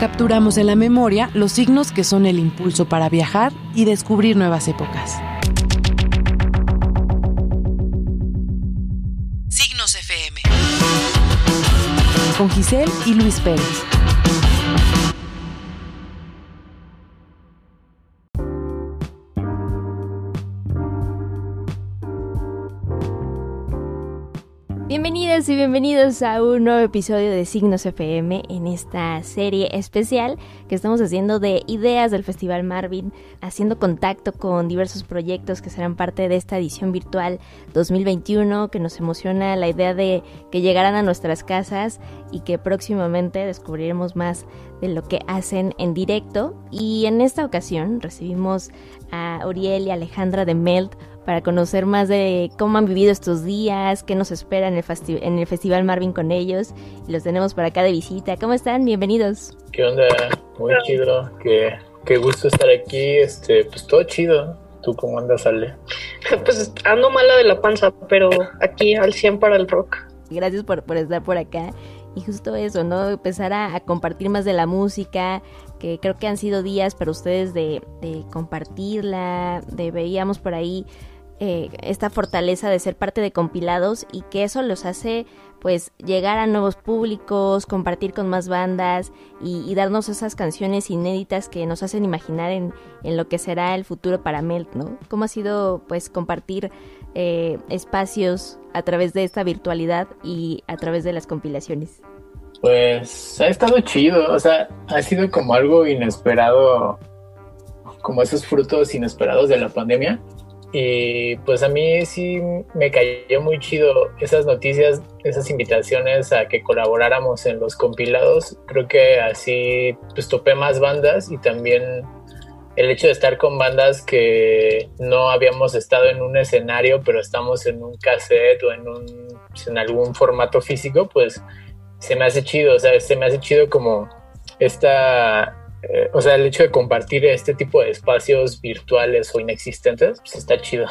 Capturamos en la memoria los signos que son el impulso para viajar y descubrir nuevas épocas. Signos FM. Con Giselle y Luis Pérez. Bienvenidos y bienvenidos a un nuevo episodio de Signos FM en esta serie especial que estamos haciendo de ideas del Festival Marvin, haciendo contacto con diversos proyectos que serán parte de esta edición virtual 2021, que nos emociona la idea de que llegaran a nuestras casas y que próximamente descubriremos más de lo que hacen en directo. Y en esta ocasión recibimos a Uriel y Alejandra de Melt para conocer más de cómo han vivido estos días, qué nos espera en el, en el Festival Marvin con ellos. Y los tenemos por acá de visita. ¿Cómo están? Bienvenidos. ¿Qué onda? Muy chido. Qué, qué gusto estar aquí. Este, pues todo chido. ¿Tú cómo andas, Ale? Pues ando mala de la panza, pero aquí al 100 para el rock. Gracias por, por estar por acá. Y justo eso, ¿no? Empezar a, compartir más de la música, que creo que han sido días para ustedes de, de compartirla, de veíamos por ahí eh, esta fortaleza de ser parte de compilados y que eso los hace pues llegar a nuevos públicos, compartir con más bandas y, darnos esas canciones inéditas que nos hacen imaginar en, en, lo que será el futuro para Melt, ¿no? ¿Cómo ha sido pues compartir eh, espacios a través de esta virtualidad y a través de las compilaciones? Pues ha estado chido, o sea, ha sido como algo inesperado, como esos frutos inesperados de la pandemia y pues a mí sí me cayó muy chido esas noticias, esas invitaciones a que colaboráramos en los compilados. Creo que así pues topé más bandas y también el hecho de estar con bandas que no habíamos estado en un escenario, pero estamos en un cassette o en, un, en algún formato físico, pues se me hace chido, o sea, se me hace chido como esta eh, o sea, el hecho de compartir este tipo de espacios virtuales o inexistentes, pues está chido.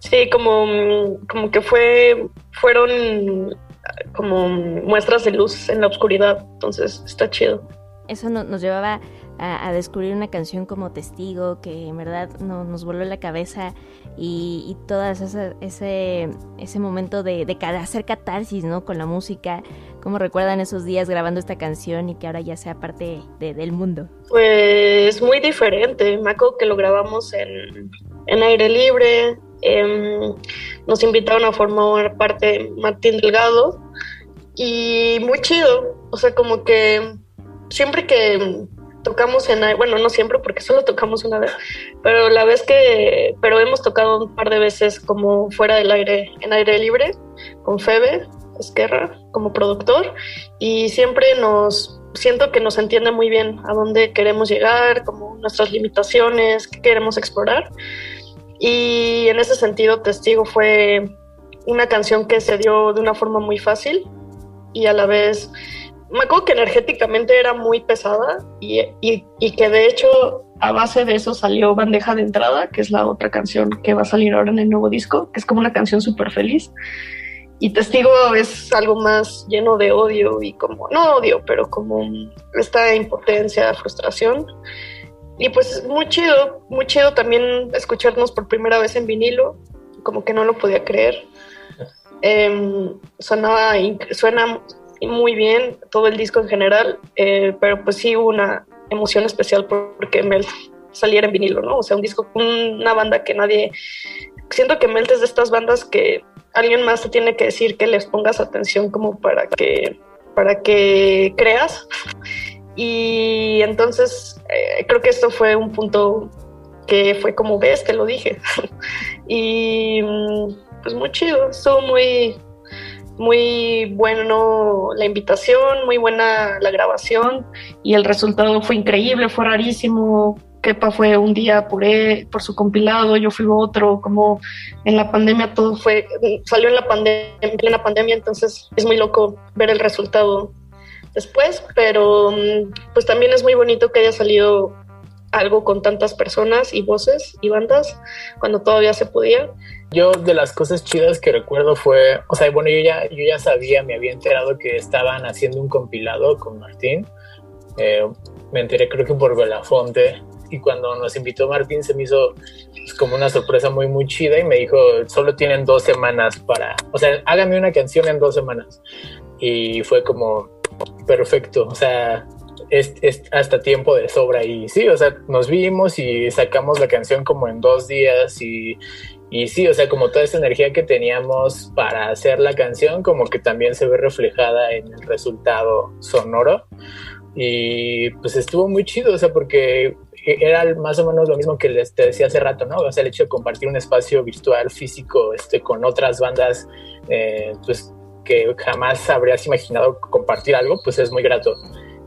Sí, como, como que fue, fueron como muestras de luz en la oscuridad, entonces está chido. Eso nos llevaba a, descubrir una canción como Testigo, que en verdad no, nos voló la cabeza y, y todo ese, ese momento de, de, hacer catarsis ¿no? con la música. ¿Cómo recuerdan esos días grabando esta canción y que ahora ya sea parte del mundo? Pues muy diferente. Me acuerdo que lo grabamos en, en aire libre. Em, nos invitaron a formar parte Martín Delgado y muy chido. O sea, como que siempre que tocamos en bueno no siempre porque solo tocamos una vez pero la vez que pero hemos tocado un par de veces como fuera del aire en aire libre con Febe Esquerra como productor y siempre nos siento que nos entiende muy bien a dónde queremos llegar como nuestras limitaciones qué queremos explorar y en ese sentido Testigo fue una canción que se dio de una forma muy fácil y a la vez me acuerdo que energéticamente era muy pesada y, y, que de hecho a base de eso salió Bandeja de Entrada, que es la otra canción que va a salir ahora en el nuevo disco, que es como una canción súper feliz. Y Testigo es algo más lleno de odio y como, no odio, pero como esta impotencia, frustración. Y pues muy chido, muy chido también escucharnos por primera vez en vinilo, como que no lo podía creer. Eh, sonaba, suena muy bien todo el disco en general, eh, pero pues sí una emoción especial porque Melt saliera en vinilo, ¿no? O sea, un disco, una banda que nadie... Siento que Melt es de estas bandas que alguien más te tiene que decir que les pongas atención como para que, para que creas. Y entonces eh, creo que esto fue un punto que fue como ves, te lo dije. y mm, pues muy chido, estuvo muy, muy bueno la invitación, muy buena la grabación y el resultado fue increíble, fue rarísimo. Kepa fue un día por, por su compilado, yo fui otro, como en la pandemia todo fue, salió en la pandemia, en plena pandemia, entonces es muy loco ver el resultado después, pero mm, pues también es muy bonito que haya salido algo con tantas personas y voces y bandas cuando todavía se podía. Yo de las cosas chidas que recuerdo fue, o sea, bueno, yo ya, yo ya sabía, me había enterado que estaban haciendo un compilado con Martín, Eh, me enteré creo que por Belafonte y cuando nos invitó Martín se me hizo pues, como una sorpresa muy muy chida y me dijo solo tienen dos semanas para, o sea, hágame una canción en dos semanas y fue como perfecto, o sea, es, hasta tiempo de sobra y sí, o sea, nos vimos y sacamos la canción como en dos días y, y sí, o sea, como toda esa energía que teníamos para hacer la canción, como que también se ve reflejada en el resultado sonoro. Y pues estuvo muy chido, o sea, porque era más o menos lo mismo que les te decía hace rato, ¿no? O sea, el hecho de compartir un espacio virtual, físico, este, con otras bandas, eh, pues que jamás habrías imaginado compartir algo, pues es muy grato.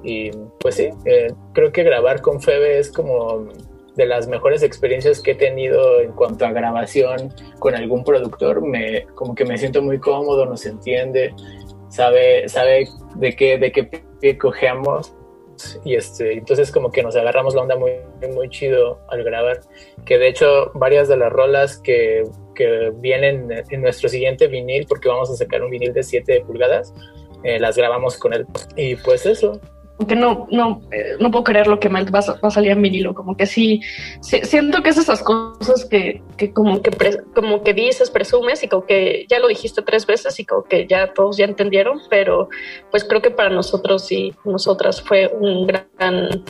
Y pues sí, eh, creo que grabar con Febe es como de las mejores experiencias que he tenido en cuanto a grabación con algún productor. Me, como que me siento muy cómodo, nos entiende, sabe, sabe de qué, de qué pie cojeamos. Y este, entonces como que nos agarramos la onda muy, muy chido al grabar. Que de hecho varias de las rolas que, que vienen en nuestro siguiente vinil, porque vamos a sacar un vinil de 7 pulgadas, eh, las grabamos con él. Y pues eso, que no, no, eh, no puedo creer lo que va, va, a salir en vinilo, como que sí, siento que es esas cosas que, que como que como que dices, presumes y como que ya lo dijiste tres veces y como que ya todos ya entendieron, pero pues creo que para nosotros y nosotras fue un gran,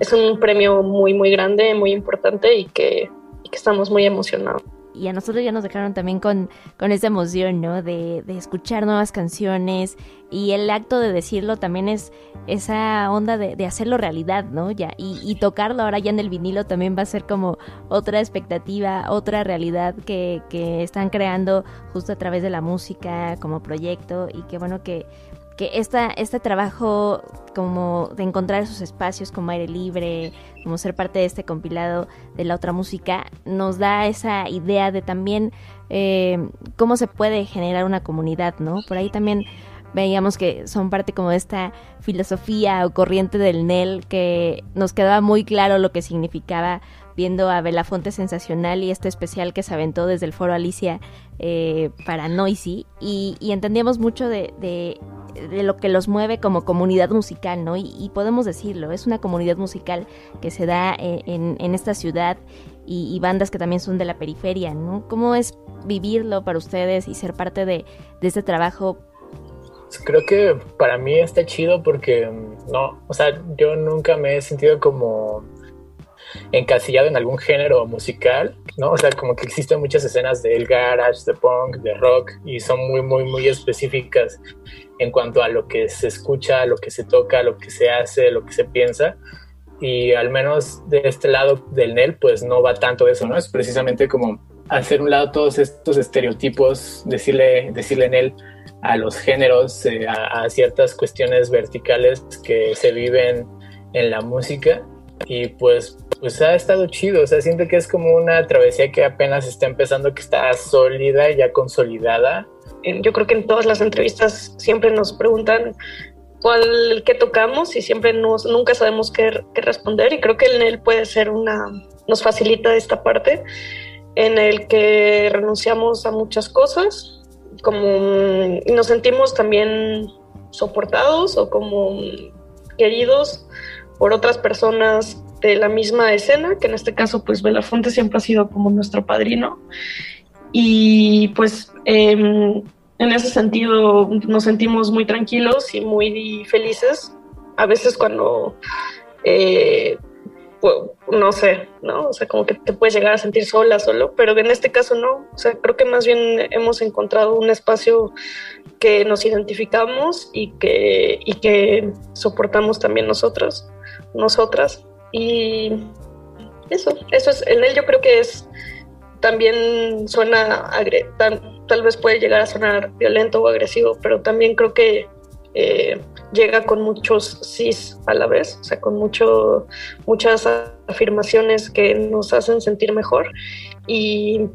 es un premio muy, muy grande, muy importante y que estamos muy emocionados y a nosotros ya nos dejaron también con, con esa emoción, ¿no? De, de, escuchar nuevas canciones y el acto de decirlo también es esa onda de, de hacerlo realidad, ¿no? Ya, y, y, tocarlo ahora ya en el vinilo también va a ser como otra expectativa, otra realidad que, que están creando justo a través de la música como proyecto y qué bueno que que esta, este trabajo como de encontrar esos espacios como aire libre, como ser parte de este compilado de la otra música, nos da esa idea de también eh, cómo se puede generar una comunidad, ¿no? Por ahí también veíamos que son parte como de esta filosofía o corriente del NEL que nos quedaba muy claro lo que significaba viendo a Belafonte Sensacional y este especial que se aventó desde el foro Alicia eh, para Noisy y, entendíamos mucho de, de lo que los mueve como comunidad musical, ¿no? Y, podemos decirlo, es una comunidad musical que se da eh, en, esta ciudad y, bandas que también son de la periferia, ¿no? ¿Cómo es vivirlo para ustedes y ser parte de, de este trabajo? Creo que para mí está chido porque, mm, no, o sea, yo nunca me he sentido como encasillado en algún género musical, ¿no? O sea, como que existen muchas escenas del garage, de punk, de rock y son muy, muy, muy específicas en cuanto a lo que se escucha, lo que se toca, lo que se hace, lo que se piensa. Y al menos de este lado del NEL, pues no va tanto eso, ¿no? Es precisamente como hacer un lado todos estos estereotipos, decirle, decirle en él a los géneros, eh, a, a, ciertas cuestiones verticales que se viven en la música. Y pues, pues ha estado chido, o sea, siento que es como una travesía que apenas está empezando, que está sólida, ya consolidada, yo creo que en todas las entrevistas siempre nos preguntan cuál qué tocamos y siempre nos, nunca sabemos qué, qué, responder y creo que en él puede ser una nos facilita esta parte en el que renunciamos a muchas cosas como y nos sentimos también soportados o como queridos por otras personas de la misma escena, que en este caso pues Belafonte siempre ha sido como nuestro padrino y pues eh, en ese sentido nos sentimos muy tranquilos y muy felices. A veces cuando, eh, no sé, ¿no? O sea, como que te puedes llegar a sentir sola, solo, pero en este caso no. O sea, creo que más bien hemos encontrado un espacio que nos identificamos y que, y que soportamos también nosotros, nosotras. Y eso, eso es, en él yo creo que es también suena tal vez puede llegar a sonar violento o agresivo, pero también creo que eh, llega con muchos sís a la vez, o sea, con mucho, muchas afirmaciones que nos hacen sentir mejor y,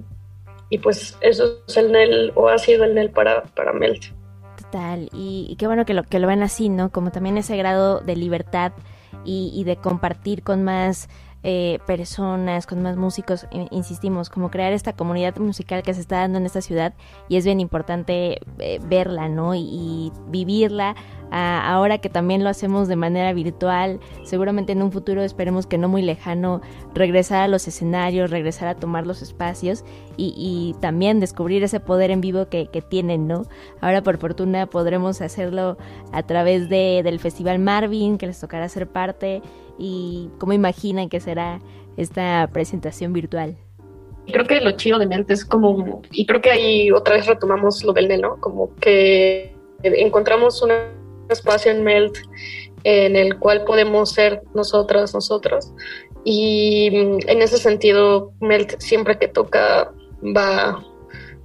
y pues eso es el NEL o ha sido el NEL para, para Melt. Total, y, qué bueno que lo, que lo ven así, ¿no? Como también ese grado de libertad y, y de compartir con más eh, personas, con más músicos, insistimos, como crear esta comunidad musical que se está dando en esta ciudad y es bien importante eh, verla, ¿no? Y, vivirla. ahora que también lo hacemos de manera virtual, seguramente en un futuro esperemos que no muy lejano regresar a los escenarios, regresar a tomar los espacios y, también descubrir ese poder en vivo que, tienen, ¿no? Ahora por fortuna podremos hacerlo a través de, del Festival Marvin, que les tocará ser parte y cómo imaginan que será esta presentación virtual. Creo que lo chido de Melt es como, y creo que ahí otra vez retomamos lo del ¿no? Como que encontramos un espacio en Melt en el cual podemos ser nosotras, nosotros. Y en ese sentido, Melt siempre que toca va,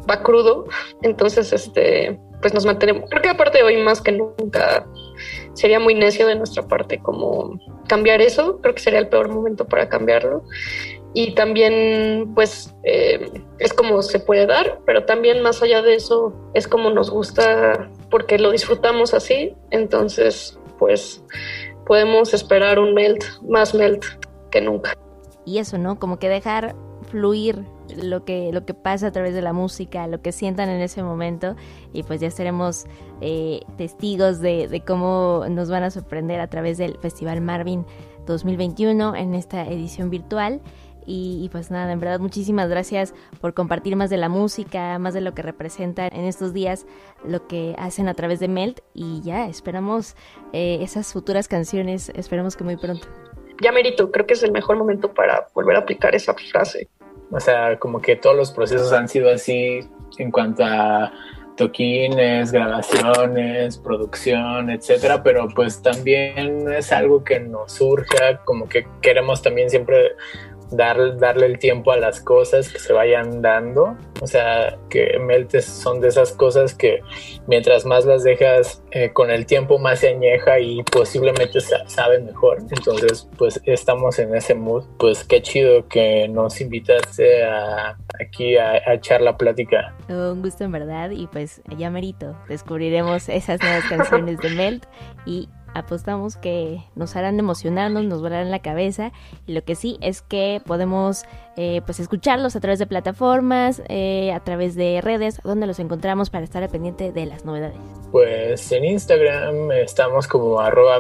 va crudo. Entonces, este, pues nos mantenemos. Creo que aparte hoy más que nunca sería muy necio de nuestra parte como cambiar eso, creo que sería el peor momento para cambiarlo. Y también, pues, eh, es como se puede dar, pero también más allá de eso, es como nos gusta porque lo disfrutamos así, entonces, pues, podemos esperar un melt, más melt que nunca. Y eso, ¿no? Como que dejar fluir lo que, lo que pasa a través de la música, lo que sientan en ese momento y pues ya estaremos eh, testigos de, cómo nos van a sorprender a través del Festival Marvin 2021 en esta edición virtual. Y, pues nada, en verdad muchísimas gracias por compartir más de la música, más de lo que representan en estos días, lo que hacen a través de Melt y ya esperamos eh, esas futuras canciones, esperamos que muy pronto. Ya merito, creo que es el mejor momento para volver a aplicar esa frase. O sea, como que todos los procesos han sido así en cuanto a toquines, grabaciones, producción, etcétera, pero pues también es algo que nos surja, como que queremos también siempre dar, darle el tiempo a las cosas que se vayan dando. O sea, que meltes son de esas cosas que mientras más las dejas eh, con el tiempo más se añeja y posiblemente sabe mejor. Entonces, pues estamos en ese mood. Pues qué chido que nos invitaste a, aquí a, a echar la plática. Un gusto en verdad y pues ya merito. Descubriremos esas nuevas canciones de Melt y apostamos que nos harán emocionarnos, nos volarán la cabeza y lo que sí es que podemos eh, pues escucharlos a través de plataformas, eh, a través de redes, donde los encontramos para estar pendiente de las novedades. Pues en Instagram estamos como arroba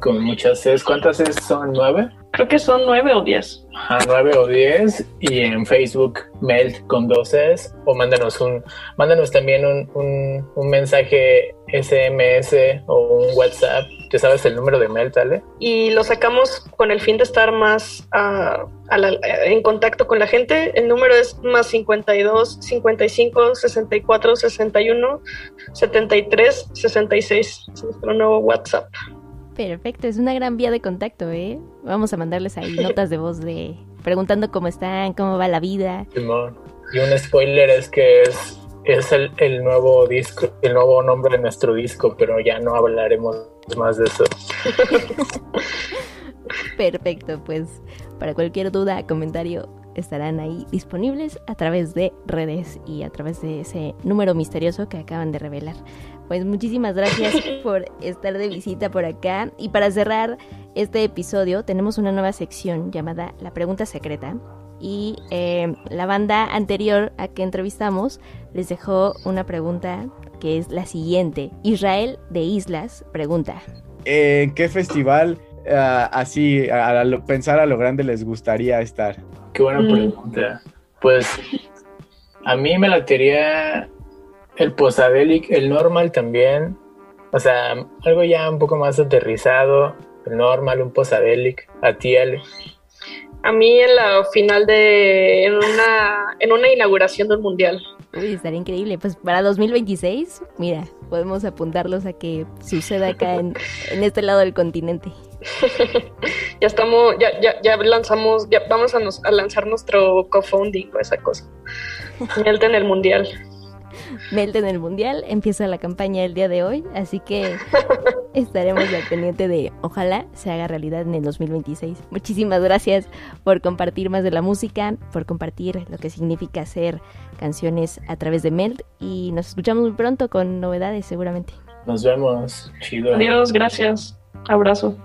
con muchas es. ¿Cuántas es? ¿Son nueve? Creo que son nueve o diez. Ajá, nueve o diez. Y en Facebook, Melt con dos S. O mándanos un, mándanos también un, un, un mensaje SMS o un WhatsApp. ¿Te sabes el número de Melt, Ale? Y lo sacamos con el fin de estar más a, a la, en contacto con la gente. El número es más 52 55 64 61 73 66. Es nuestro nuevo WhatsApp. Perfecto, es una gran vía de contacto, ¿eh? Vamos a mandarles ahí notas de voz de preguntando cómo están, cómo va la vida. Y un spoiler es que es, es el, el, nuevo disco, el nuevo nombre de nuestro disco, pero ya no hablaremos más de eso. Perfecto, pues para cualquier duda, comentario, estarán ahí disponibles a través de redes y a través de ese número misterioso que acaban de revelar. Pues muchísimas gracias por estar de visita por acá. Y para cerrar este episodio tenemos una nueva sección llamada La Pregunta Secreta. Y eh, la banda anterior a que entrevistamos les dejó una pregunta que es la siguiente. Israel de Islas pregunta. ¿En qué festival uh, así, a, a, pensar a lo grande, les gustaría estar? Qué buena mm. pregunta. Pues a mí me latería el posadelic, el normal también. O sea, algo ya un poco más aterrizado. El normal, un posadelic. A ti, Ale. A mí en la final de. En una, en una inauguración del mundial. Uy, estaría increíble. Pues para 2026, mira, podemos apuntarlos a que suceda acá en, en este lado del continente. ya estamos, ya, ya, ya lanzamos, ya vamos a, nos, a lanzar nuestro co-founding o esa cosa. Melte en el mundial. Melte en el mundial, empieza la campaña el día de hoy, así que estaremos al pendiente de ojalá se haga realidad en el 2026. Muchísimas gracias por compartir más de la música, por compartir lo que significa hacer canciones a través de Melt y nos escuchamos muy pronto con novedades seguramente. Nos vemos. Chido. Adiós, gracias. Abrazo.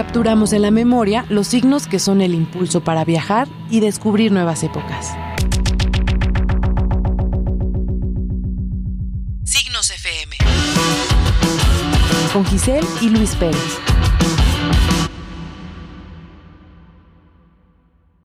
Capturamos en la memoria los signos que son el impulso para viajar y descubrir nuevas épocas. Signos FM. Con Giselle y Luis Pérez.